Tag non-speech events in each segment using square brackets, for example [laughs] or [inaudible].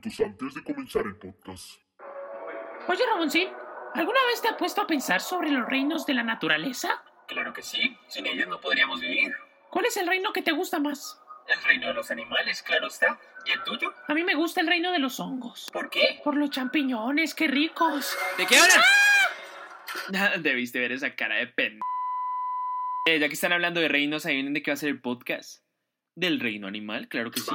minutos antes de comenzar el podcast. Oye, Ramoncín, ¿alguna vez te has puesto a pensar sobre los reinos de la naturaleza? Claro que sí, sin ellos no podríamos vivir. ¿Cuál es el reino que te gusta más? El reino de los animales, claro está. ¿Y el tuyo? A mí me gusta el reino de los hongos. ¿Por qué? Por los champiñones, qué ricos. ¿De qué hablan? Debiste ver esa cara de pen. Eh, ya que están hablando de reinos, ahí vienen de qué va a ser el podcast. ¿Del reino animal? Claro que sí.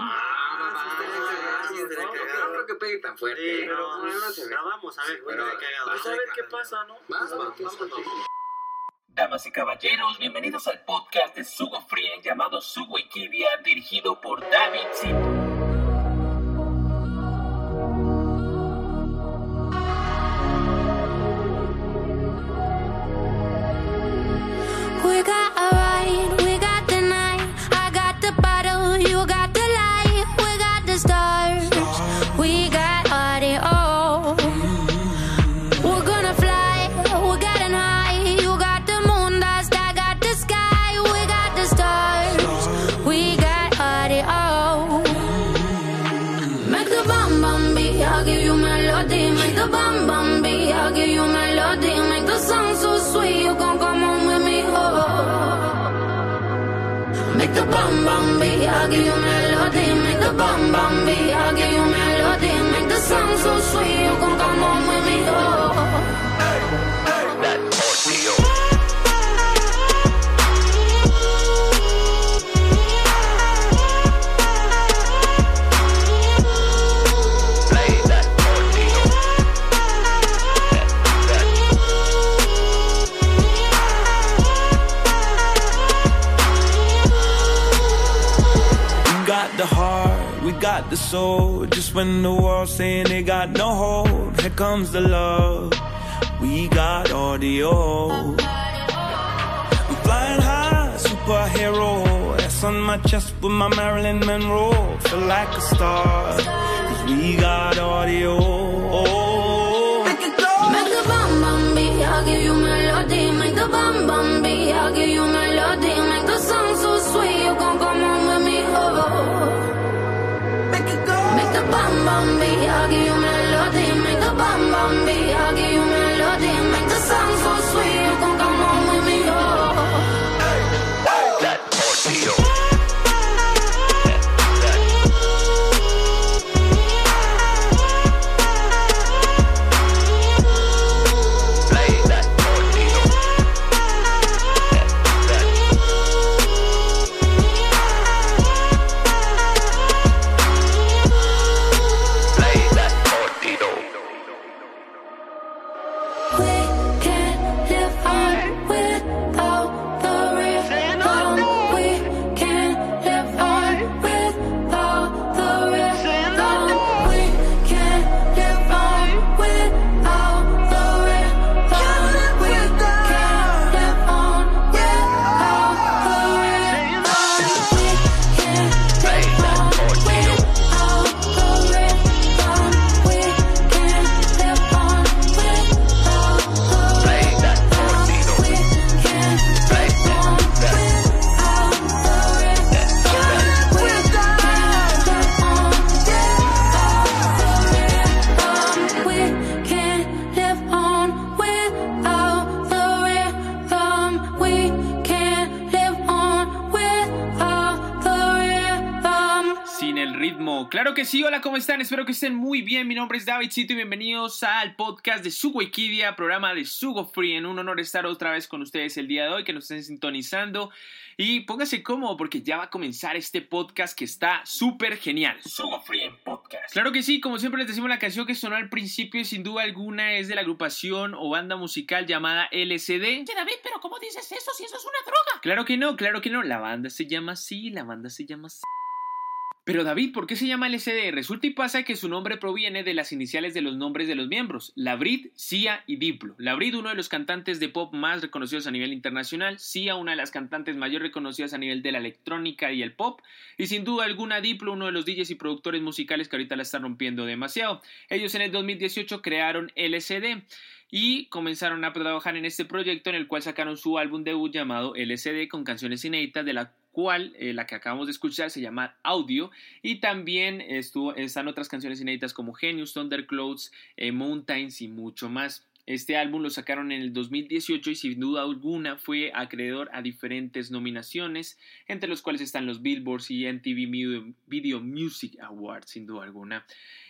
No creo que pegue tan fuerte. Sí, pero, No, no se ve. pero vamos a ver, güey, de cagado. Pues a ver qué pasa, ¿no? Pues, vamos, vamos. Damas y caballeros, bienvenidos al podcast de Sugo Free llamado Sugo Wikidia, dirigido por David Zito. Make the bum bum I'll give you melody. Make the bum bum I'll give you melody. Make the song so sweet, you gon' come on with me, got the soul. Just when the world's saying they got no hope, here comes the love. We got audio. I'm flying high, superhero. S on my chest with my Marilyn Monroe. Feel like a star, cause we got audio. Make it go! Make the bum bum I'll give you melody. Make the bum beat, bam bam bee. I'll give you melody, make a bam bam bee. I'll give you. Que sí, hola, ¿cómo están? Espero que estén muy bien. Mi nombre es David Cito y bienvenidos al podcast de Sugo Wikidia, programa de Sugo Free. En un honor estar otra vez con ustedes el día de hoy, que nos estén sintonizando. Y póngase cómodo porque ya va a comenzar este podcast que está súper genial. Sugo Free Podcast. Claro que sí, como siempre les decimos, la canción que sonó al principio y sin duda alguna es de la agrupación o banda musical llamada LCD. Oye, David, pero ¿cómo dices eso si eso es una droga? Claro que no, claro que no. La banda se llama así, la banda se llama así. Pero David, ¿por qué se llama LCD? Resulta y pasa que su nombre proviene de las iniciales de los nombres de los miembros, Labrid, Sia y Diplo. Labrid, uno de los cantantes de pop más reconocidos a nivel internacional, Sia, una de las cantantes mayor reconocidas a nivel de la electrónica y el pop, y sin duda alguna Diplo, uno de los DJs y productores musicales que ahorita la están rompiendo demasiado. Ellos en el 2018 crearon LCD y comenzaron a trabajar en este proyecto en el cual sacaron su álbum debut llamado LCD con canciones inéditas de la cual eh, la que acabamos de escuchar se llama Audio y también estuvo, están otras canciones inéditas como Genius, Thunderclouds, eh, Mountains y mucho más. Este álbum lo sacaron en el 2018 y sin duda alguna fue acreedor a diferentes nominaciones, entre los cuales están los Billboards y MTV Video Music Awards, sin duda alguna.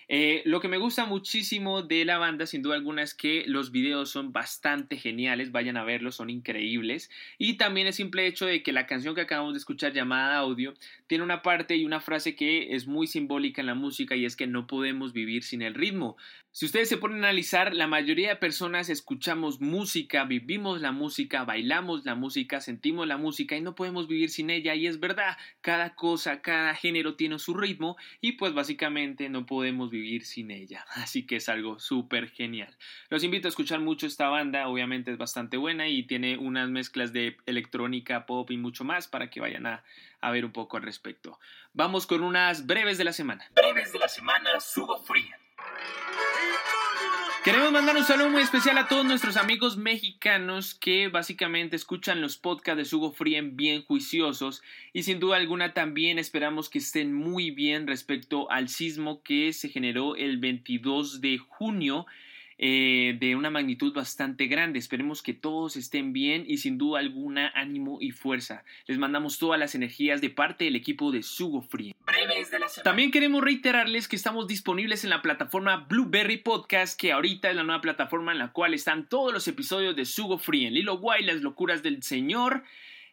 Eh, lo que me gusta muchísimo de la banda, sin duda alguna, es que los videos son bastante geniales, vayan a verlos, son increíbles. Y también el simple hecho de que la canción que acabamos de escuchar llamada Audio tiene una parte y una frase que es muy simbólica en la música y es que no podemos vivir sin el ritmo. Si ustedes se ponen a analizar, la mayoría de personas escuchamos música, vivimos la música, bailamos la música, sentimos la música y no podemos vivir sin ella. Y es verdad, cada cosa, cada género tiene su ritmo y pues básicamente no podemos vivir sin ella. [laughs] Así que es algo súper genial. Los invito a escuchar mucho esta banda, obviamente es bastante buena y tiene unas mezclas de electrónica, pop y mucho más para que vayan a, a ver un poco al respecto. Vamos con unas breves de la semana. Breves de la semana, Sugo Free. Queremos mandar un saludo muy especial a todos nuestros amigos mexicanos que básicamente escuchan los podcasts de Sugo Frien bien juiciosos y sin duda alguna también esperamos que estén muy bien respecto al sismo que se generó el 22 de junio eh, de una magnitud bastante grande. Esperemos que todos estén bien y sin duda alguna ánimo y fuerza. Les mandamos todas las energías de parte del equipo de Sugo Free. También queremos reiterarles que estamos disponibles en la plataforma Blueberry Podcast, que ahorita es la nueva plataforma en la cual están todos los episodios de Sugo Free, en Lilo Guay, las locuras del Señor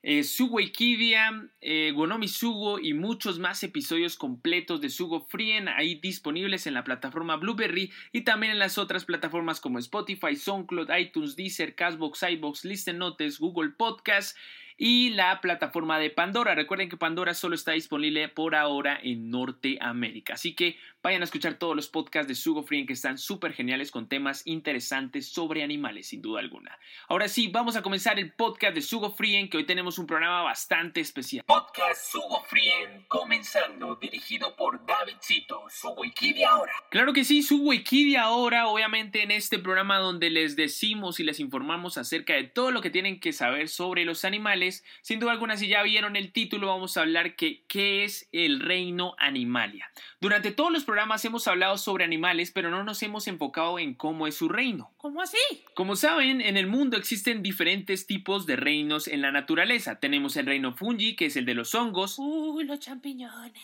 eh, Sugo Ikidia, eh, Gonomi Sugo y muchos más episodios completos de Sugo Frien ahí disponibles en la plataforma Blueberry y también en las otras plataformas como Spotify, SoundCloud, iTunes, Deezer, Castbox, iBox, Listen Notes, Google Podcast y la plataforma de Pandora. Recuerden que Pandora solo está disponible por ahora en Norteamérica. Así que vayan a escuchar todos los podcasts de Sugo Free que están súper geniales con temas interesantes sobre animales, sin duda alguna. Ahora sí, vamos a comenzar el podcast de Sugo Free que hoy tenemos un programa bastante especial. Podcast Sugo Free comenzando, dirigido por Davidcito, Sugo Ikidi ahora. Claro que sí, Sugo Ikidi ahora, obviamente en este programa donde les decimos y les informamos acerca de todo lo que tienen que saber sobre los animales. Sin duda alguna, si ya vieron el título, vamos a hablar que qué es el reino animalia. Durante todos los programas hemos hablado sobre animales, pero no nos hemos enfocado en cómo es su reino. ¿Cómo así? Como saben, en el mundo existen diferentes tipos de reinos en la naturaleza. Tenemos el reino fungi, que es el de los hongos. Uy, los champiñones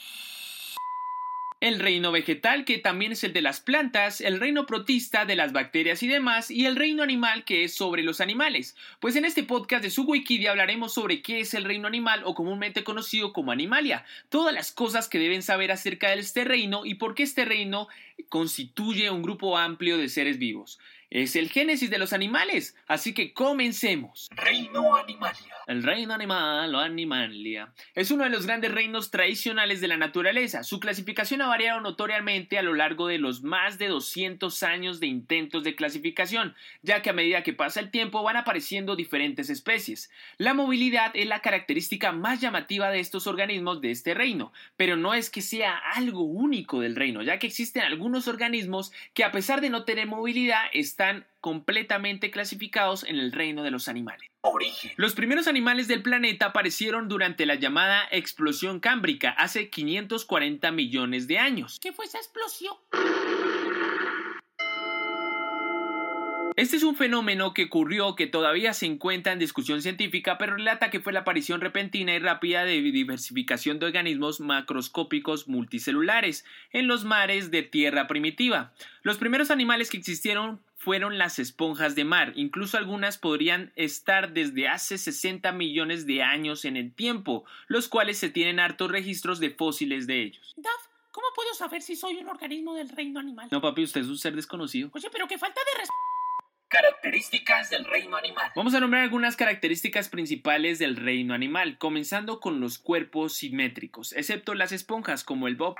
el reino vegetal que también es el de las plantas, el reino protista de las bacterias y demás, y el reino animal que es sobre los animales. Pues en este podcast de su Wikidia hablaremos sobre qué es el reino animal o comúnmente conocido como animalia, todas las cosas que deben saber acerca de este reino y por qué este reino constituye un grupo amplio de seres vivos. Es el génesis de los animales, así que comencemos. Reino Animalia. El reino animal o animalia es uno de los grandes reinos tradicionales de la naturaleza. Su clasificación ha variado notoriamente a lo largo de los más de 200 años de intentos de clasificación, ya que a medida que pasa el tiempo van apareciendo diferentes especies. La movilidad es la característica más llamativa de estos organismos de este reino, pero no es que sea algo único del reino, ya que existen algunos organismos que a pesar de no tener movilidad están completamente clasificados en el reino de los animales. Origen. Los primeros animales del planeta aparecieron durante la llamada explosión cámbrica hace 540 millones de años. ¿Qué fue esa explosión? Este es un fenómeno que ocurrió que todavía se encuentra en discusión científica, pero relata que fue la aparición repentina y rápida de diversificación de organismos macroscópicos multicelulares en los mares de tierra primitiva. Los primeros animales que existieron fueron las esponjas de mar, incluso algunas podrían estar desde hace 60 millones de años en el tiempo, los cuales se tienen hartos registros de fósiles de ellos. Duff, ¿cómo puedo saber si soy un organismo del reino animal? No, papi, usted es un ser desconocido. Oye, pero qué falta de respeto. Características del reino animal. Vamos a nombrar algunas características principales del reino animal, comenzando con los cuerpos simétricos, excepto las esponjas como el bob.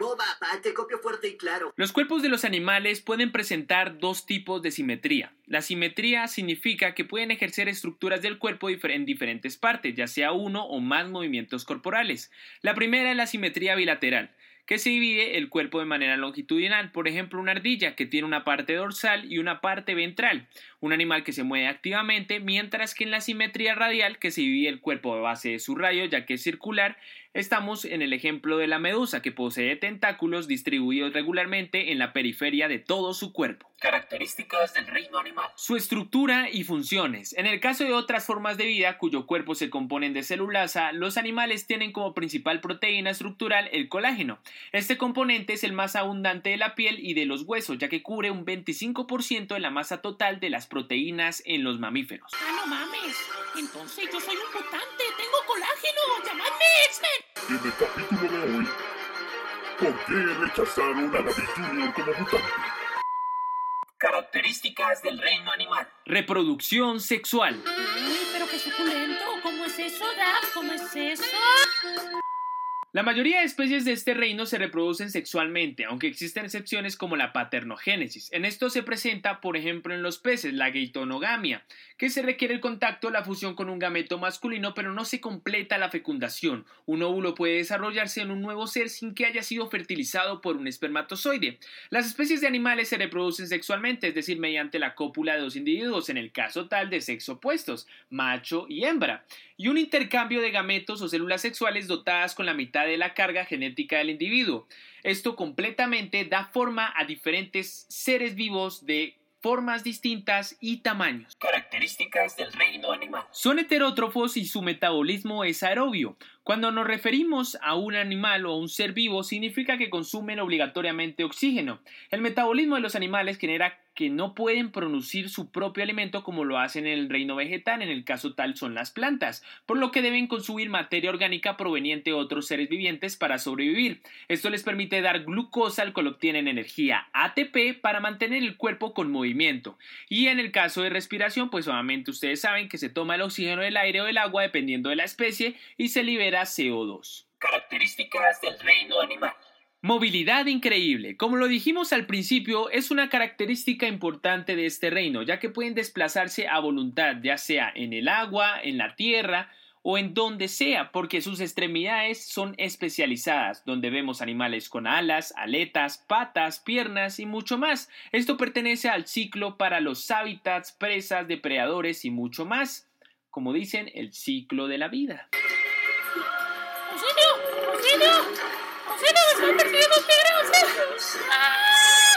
Boba, pa, te copio fuerte y claro. Los cuerpos de los animales pueden presentar dos tipos de simetría. La simetría significa que pueden ejercer estructuras del cuerpo en diferentes partes, ya sea uno o más movimientos corporales. La primera es la simetría bilateral que se divide el cuerpo de manera longitudinal. Por ejemplo, una ardilla que tiene una parte dorsal y una parte ventral. Un animal que se mueve activamente, mientras que en la simetría radial, que se divide el cuerpo de base de su rayo, ya que es circular, Estamos en el ejemplo de la medusa, que posee tentáculos distribuidos regularmente en la periferia de todo su cuerpo. Características del reino animal. Su estructura y funciones. En el caso de otras formas de vida cuyo cuerpo se componen de celulasa, los animales tienen como principal proteína estructural el colágeno. Este componente es el más abundante de la piel y de los huesos, ya que cubre un 25% de la masa total de las proteínas en los mamíferos. Ah, no mames. Entonces yo soy un mutante. Tengo colágeno. Llamadme X-Men. En el capítulo de hoy, ¿por qué rechazaron a David Jr. como mutante? Características del reino animal. Reproducción sexual. Uy, pero qué suculento. ¿Cómo es eso, Dab? ¿Cómo es eso? La mayoría de especies de este reino se reproducen sexualmente, aunque existen excepciones como la paternogénesis. En esto se presenta, por ejemplo, en los peces, la gaitonogamia, que se requiere el contacto, la fusión con un gameto masculino, pero no se completa la fecundación. Un óvulo puede desarrollarse en un nuevo ser sin que haya sido fertilizado por un espermatozoide. Las especies de animales se reproducen sexualmente, es decir, mediante la cópula de dos individuos, en el caso tal de sexo opuestos, macho y hembra, y un intercambio de gametos o células sexuales dotadas con la mitad de la carga genética del individuo. Esto completamente da forma a diferentes seres vivos de formas distintas y tamaños. Características del reino animal. Son heterótrofos y su metabolismo es aerobio. Cuando nos referimos a un animal o a un ser vivo, significa que consumen obligatoriamente oxígeno. El metabolismo de los animales genera que no pueden producir su propio alimento como lo hacen en el reino vegetal, en el caso tal son las plantas, por lo que deben consumir materia orgánica proveniente de otros seres vivientes para sobrevivir. Esto les permite dar glucosa al cual obtienen energía ATP para mantener el cuerpo con movimiento. Y en el caso de respiración, pues obviamente ustedes saben que se toma el oxígeno del aire o del agua dependiendo de la especie y se libera CO2. Características del reino animal. Movilidad increíble. Como lo dijimos al principio, es una característica importante de este reino, ya que pueden desplazarse a voluntad, ya sea en el agua, en la tierra o en donde sea, porque sus extremidades son especializadas, donde vemos animales con alas, aletas, patas, piernas y mucho más. Esto pertenece al ciclo para los hábitats, presas, depredadores y mucho más. Como dicen, el ciclo de la vida. ¡Ah!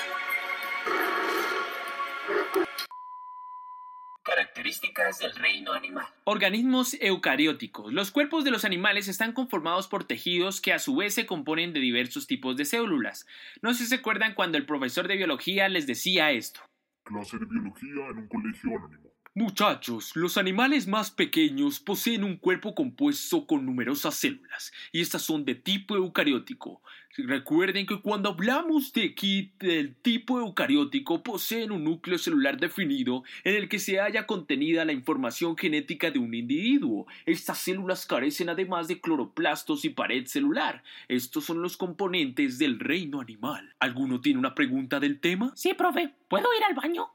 Características del reino animal. Organismos eucarióticos. Los cuerpos de los animales están conformados por tejidos que a su vez se componen de diversos tipos de células. No sé si se acuerdan cuando el profesor de biología les decía esto. Clase de biología en un colegio anónimo. Muchachos, los animales más pequeños poseen un cuerpo compuesto con numerosas células, y estas son de tipo eucariótico. Recuerden que cuando hablamos de kit del tipo eucariótico poseen un núcleo celular definido en el que se halla contenida la información genética de un individuo. Estas células carecen además de cloroplastos y pared celular. Estos son los componentes del reino animal. ¿Alguno tiene una pregunta del tema? Sí, profe. ¿Puedo ir al baño?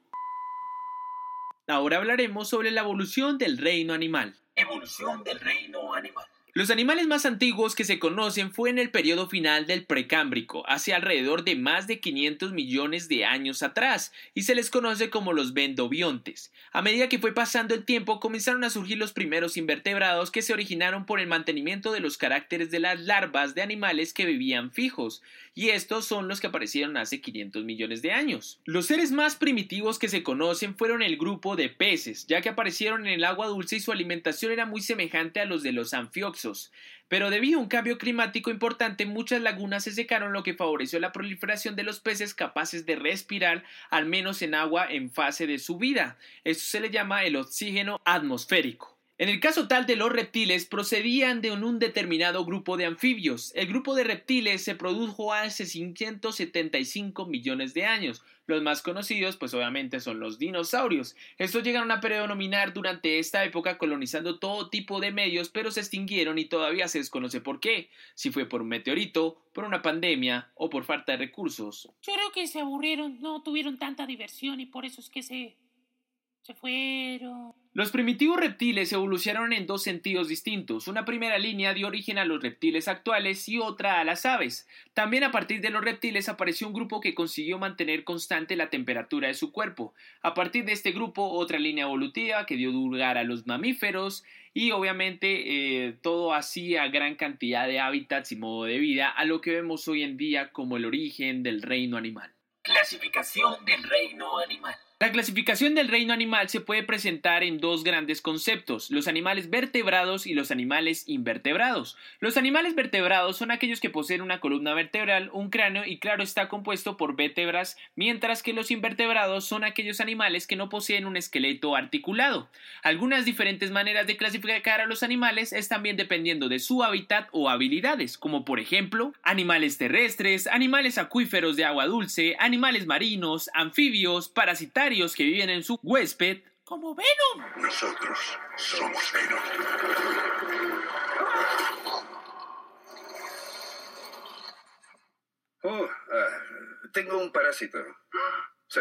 Ahora hablaremos sobre la evolución del reino animal. Evolución del reino animal. Los animales más antiguos que se conocen fue en el periodo final del Precámbrico, hace alrededor de más de 500 millones de años atrás, y se les conoce como los bendobiontes. A medida que fue pasando el tiempo, comenzaron a surgir los primeros invertebrados que se originaron por el mantenimiento de los caracteres de las larvas de animales que vivían fijos, y estos son los que aparecieron hace 500 millones de años. Los seres más primitivos que se conocen fueron el grupo de peces, ya que aparecieron en el agua dulce y su alimentación era muy semejante a los de los anfioxos pero debido a un cambio climático importante, muchas lagunas se secaron, lo que favoreció la proliferación de los peces capaces de respirar, al menos en agua en fase de su vida. Esto se le llama el oxígeno atmosférico. En el caso tal de los reptiles, procedían de un determinado grupo de anfibios. El grupo de reptiles se produjo hace 575 millones de años. Los más conocidos, pues obviamente son los dinosaurios. Estos llegaron a predominar durante esta época colonizando todo tipo de medios, pero se extinguieron y todavía se desconoce por qué. Si fue por un meteorito, por una pandemia o por falta de recursos. Yo creo que se aburrieron, no tuvieron tanta diversión y por eso es que se. se fueron. Los primitivos reptiles evolucionaron en dos sentidos distintos. Una primera línea dio origen a los reptiles actuales y otra a las aves. También a partir de los reptiles apareció un grupo que consiguió mantener constante la temperatura de su cuerpo. A partir de este grupo, otra línea evolutiva que dio lugar a los mamíferos y obviamente eh, todo así a gran cantidad de hábitats y modo de vida a lo que vemos hoy en día como el origen del reino animal. Clasificación del reino animal. La clasificación del reino animal se puede presentar en dos grandes conceptos, los animales vertebrados y los animales invertebrados. Los animales vertebrados son aquellos que poseen una columna vertebral, un cráneo y claro está compuesto por vértebras, mientras que los invertebrados son aquellos animales que no poseen un esqueleto articulado. Algunas diferentes maneras de clasificar a los animales es también dependiendo de su hábitat o habilidades, como por ejemplo animales terrestres, animales acuíferos de agua dulce, animales marinos, anfibios, parasitarios, que viven en su huésped, como Venom. Nosotros somos Venom. Oh, ah, tengo un parásito. Sí.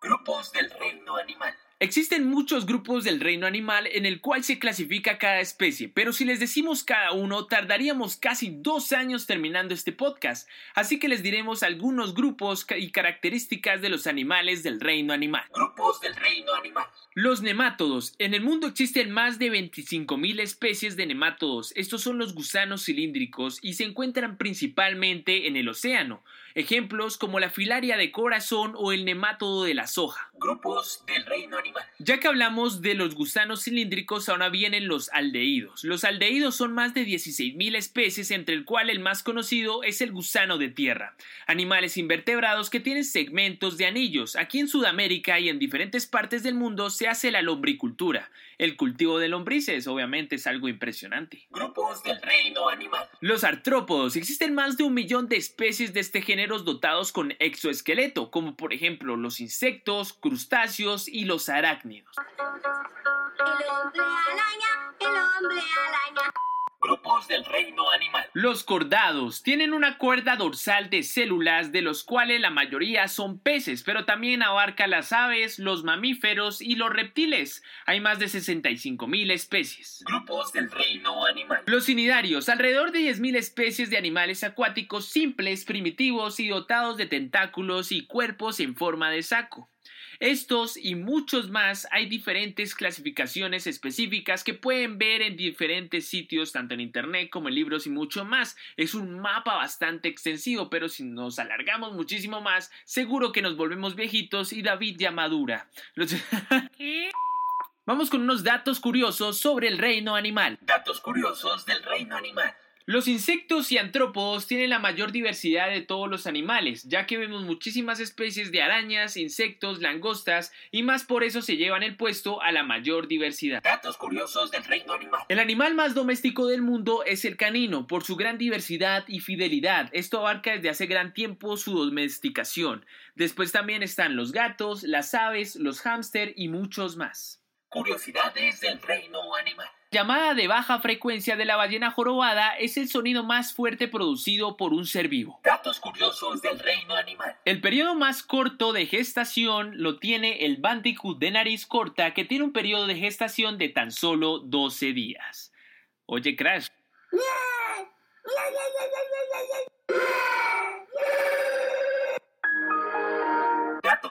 Grupos del reino animal. Existen muchos grupos del reino animal en el cual se clasifica cada especie, pero si les decimos cada uno tardaríamos casi dos años terminando este podcast, así que les diremos algunos grupos y características de los animales del reino animal. Grupos del reino animal. Los nemátodos. En el mundo existen más de 25.000 especies de nemátodos. Estos son los gusanos cilíndricos y se encuentran principalmente en el océano. Ejemplos como la filaria de corazón o el nemátodo de la soja. Grupos del reino animal. Ya que hablamos de los gusanos cilíndricos, ahora vienen los aldehídos. Los aldehídos son más de 16.000 especies, entre el cual el más conocido es el gusano de tierra. Animales invertebrados que tienen segmentos de anillos. Aquí en Sudamérica y en diferentes partes del mundo se hace la lombricultura. El cultivo de lombrices obviamente es algo impresionante. Grupos del reino animal. Los artrópodos. Existen más de un millón de especies de este género dotados con exoesqueleto, como por ejemplo los insectos, crustáceos y los arácnidos. El hombre araña, el hombre araña. Grupos del reino animal. Los cordados tienen una cuerda dorsal de células de los cuales la mayoría son peces, pero también abarca las aves, los mamíferos y los reptiles. Hay más de 65.000 especies. Grupos del reino animal. Los cinidarios, alrededor de 10.000 especies de animales acuáticos simples, primitivos y dotados de tentáculos y cuerpos en forma de saco. Estos y muchos más hay diferentes clasificaciones específicas que pueden ver en diferentes sitios, tanto en internet como en libros y mucho más. Es un mapa bastante extensivo, pero si nos alargamos muchísimo más, seguro que nos volvemos viejitos y David ya madura. Los- [laughs] Vamos con unos datos curiosos sobre el reino animal. Datos curiosos del reino animal. Los insectos y antrópodos tienen la mayor diversidad de todos los animales, ya que vemos muchísimas especies de arañas, insectos, langostas y más por eso se llevan el puesto a la mayor diversidad. Datos curiosos del reino animal. El animal más doméstico del mundo es el canino, por su gran diversidad y fidelidad. Esto abarca desde hace gran tiempo su domesticación. Después también están los gatos, las aves, los hámster y muchos más. Curiosidades del reino animal. Llamada de baja frecuencia de la ballena jorobada es el sonido más fuerte producido por un ser vivo. Datos curiosos del reino animal. El periodo más corto de gestación lo tiene el Bandicoot de nariz corta que tiene un periodo de gestación de tan solo 12 días. Oye, Crash,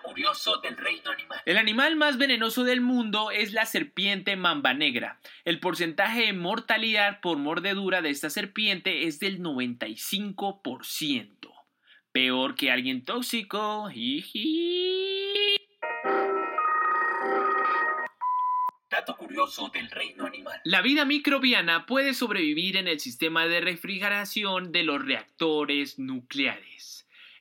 curioso del reino animal. el animal más venenoso del mundo es la serpiente mamba negra. El porcentaje de mortalidad por mordedura de esta serpiente es del 95%. Peor que alguien tóxico. Jiji. Dato curioso del reino animal. La vida microbiana puede sobrevivir en el sistema de refrigeración de los reactores nucleares.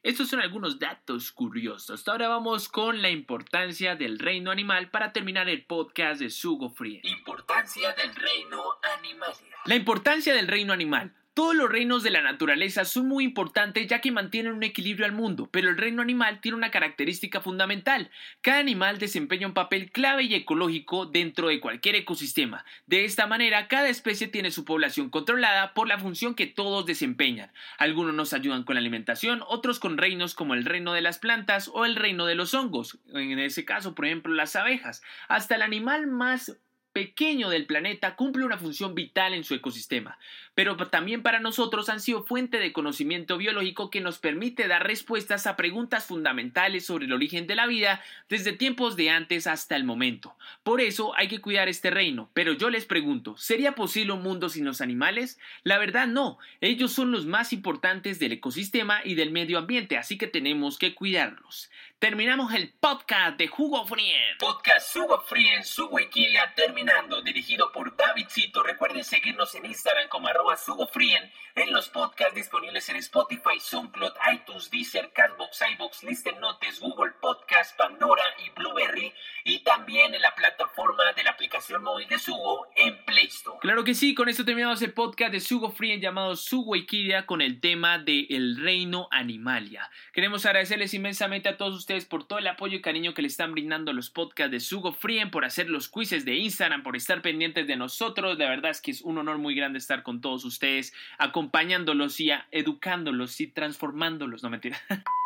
Estos son algunos datos curiosos. Ahora vamos con la importancia del reino animal para terminar el podcast de Sugo Free. Importancia del reino animal. La importancia del reino animal. Todos los reinos de la naturaleza son muy importantes ya que mantienen un equilibrio al mundo, pero el reino animal tiene una característica fundamental. Cada animal desempeña un papel clave y ecológico dentro de cualquier ecosistema. De esta manera, cada especie tiene su población controlada por la función que todos desempeñan. Algunos nos ayudan con la alimentación, otros con reinos como el reino de las plantas o el reino de los hongos, en ese caso, por ejemplo, las abejas. Hasta el animal más pequeño del planeta cumple una función vital en su ecosistema, pero también para nosotros han sido fuente de conocimiento biológico que nos permite dar respuestas a preguntas fundamentales sobre el origen de la vida desde tiempos de antes hasta el momento. Por eso hay que cuidar este reino, pero yo les pregunto, ¿sería posible un mundo sin los animales? La verdad no, ellos son los más importantes del ecosistema y del medio ambiente, así que tenemos que cuidarlos. Terminamos el podcast de Jugo Frien. Podcast Sugo Frien, Sugo Wikilia terminando, dirigido por Davidcito. Recuerden seguirnos en Instagram como arroba Sugo Frien, en los podcasts disponibles en Spotify, SoundCloud, iTunes, Deezer, Castbox, iBox, Listen Notes, Google Podcast, Pandora y Blueberry, y también en la plataforma de la aplicación móvil de Sugo en Play Store. Claro que sí, con esto terminamos el podcast de Sugo Frien llamado Sugo Wikilia con el tema de El Reino Animalia. Queremos agradecerles inmensamente a todos ustedes por todo el apoyo y cariño que le están brindando los podcasts de Sugo Frien, por hacer los quizzes de Instagram, por estar pendientes de nosotros. La verdad es que es un honor muy grande estar con todos ustedes, acompañándolos y educándolos y transformándolos. No mentira. [laughs]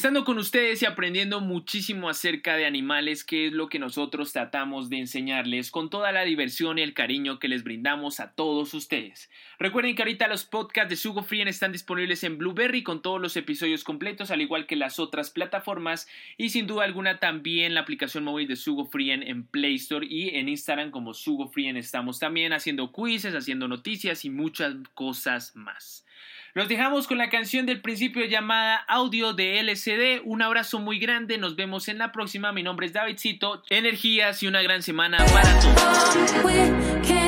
Estando con ustedes y aprendiendo muchísimo acerca de animales, que es lo que nosotros tratamos de enseñarles con toda la diversión y el cariño que les brindamos a todos ustedes. Recuerden que ahorita los podcasts de Sugo Frien están disponibles en Blueberry con todos los episodios completos, al igual que las otras plataformas, y sin duda alguna también la aplicación móvil de Sugo Frien en Play Store y en Instagram como Sugo Frien estamos también haciendo quizzes, haciendo noticias y muchas cosas más. Los dejamos con la canción del principio llamada Audio de LCD. Un abrazo muy grande. Nos vemos en la próxima. Mi nombre es Davidcito. Energías y una gran semana para todos.